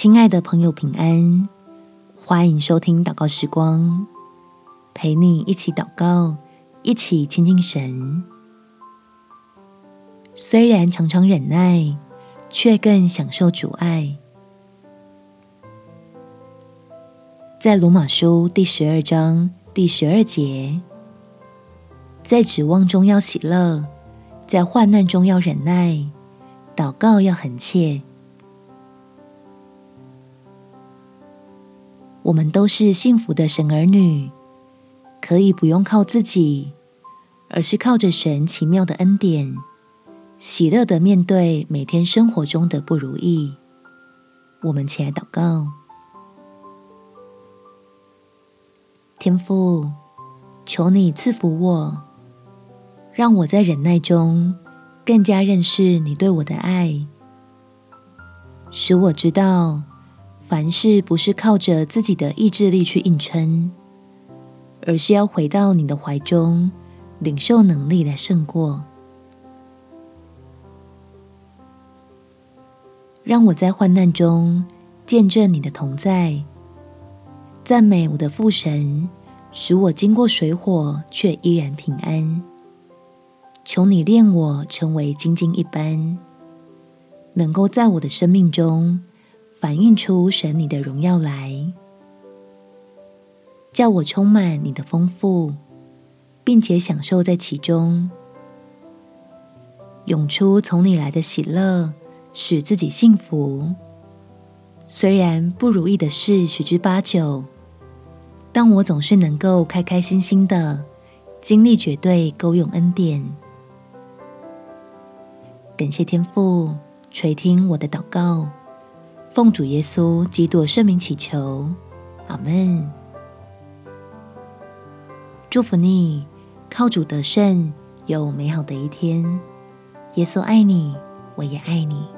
亲爱的朋友，平安！欢迎收听祷告时光，陪你一起祷告，一起亲近神。虽然常常忍耐，却更享受主爱。在罗马书第十二章第十二节，在指望中要喜乐，在患难中要忍耐，祷告要恒切。我们都是幸福的神儿女，可以不用靠自己，而是靠着神奇妙的恩典，喜乐地面对每天生活中的不如意。我们起来祷告，天父，求你赐福我，让我在忍耐中更加认识你对我的爱，使我知道。凡事不是靠着自己的意志力去硬撑，而是要回到你的怀中，领受能力来胜过。让我在患难中见证你的同在，赞美我的父神，使我经过水火却依然平安。求你炼我成为精金一般，能够在我的生命中。反映出神你的荣耀来，叫我充满你的丰富，并且享受在其中，涌出从你来的喜乐，使自己幸福。虽然不如意的事十之八九，但我总是能够开开心心的经历绝对够用恩典。感谢天父垂听我的祷告。奉主耶稣基督圣名祈求，阿门。祝福你，靠主得胜，有美好的一天。耶稣爱你，我也爱你。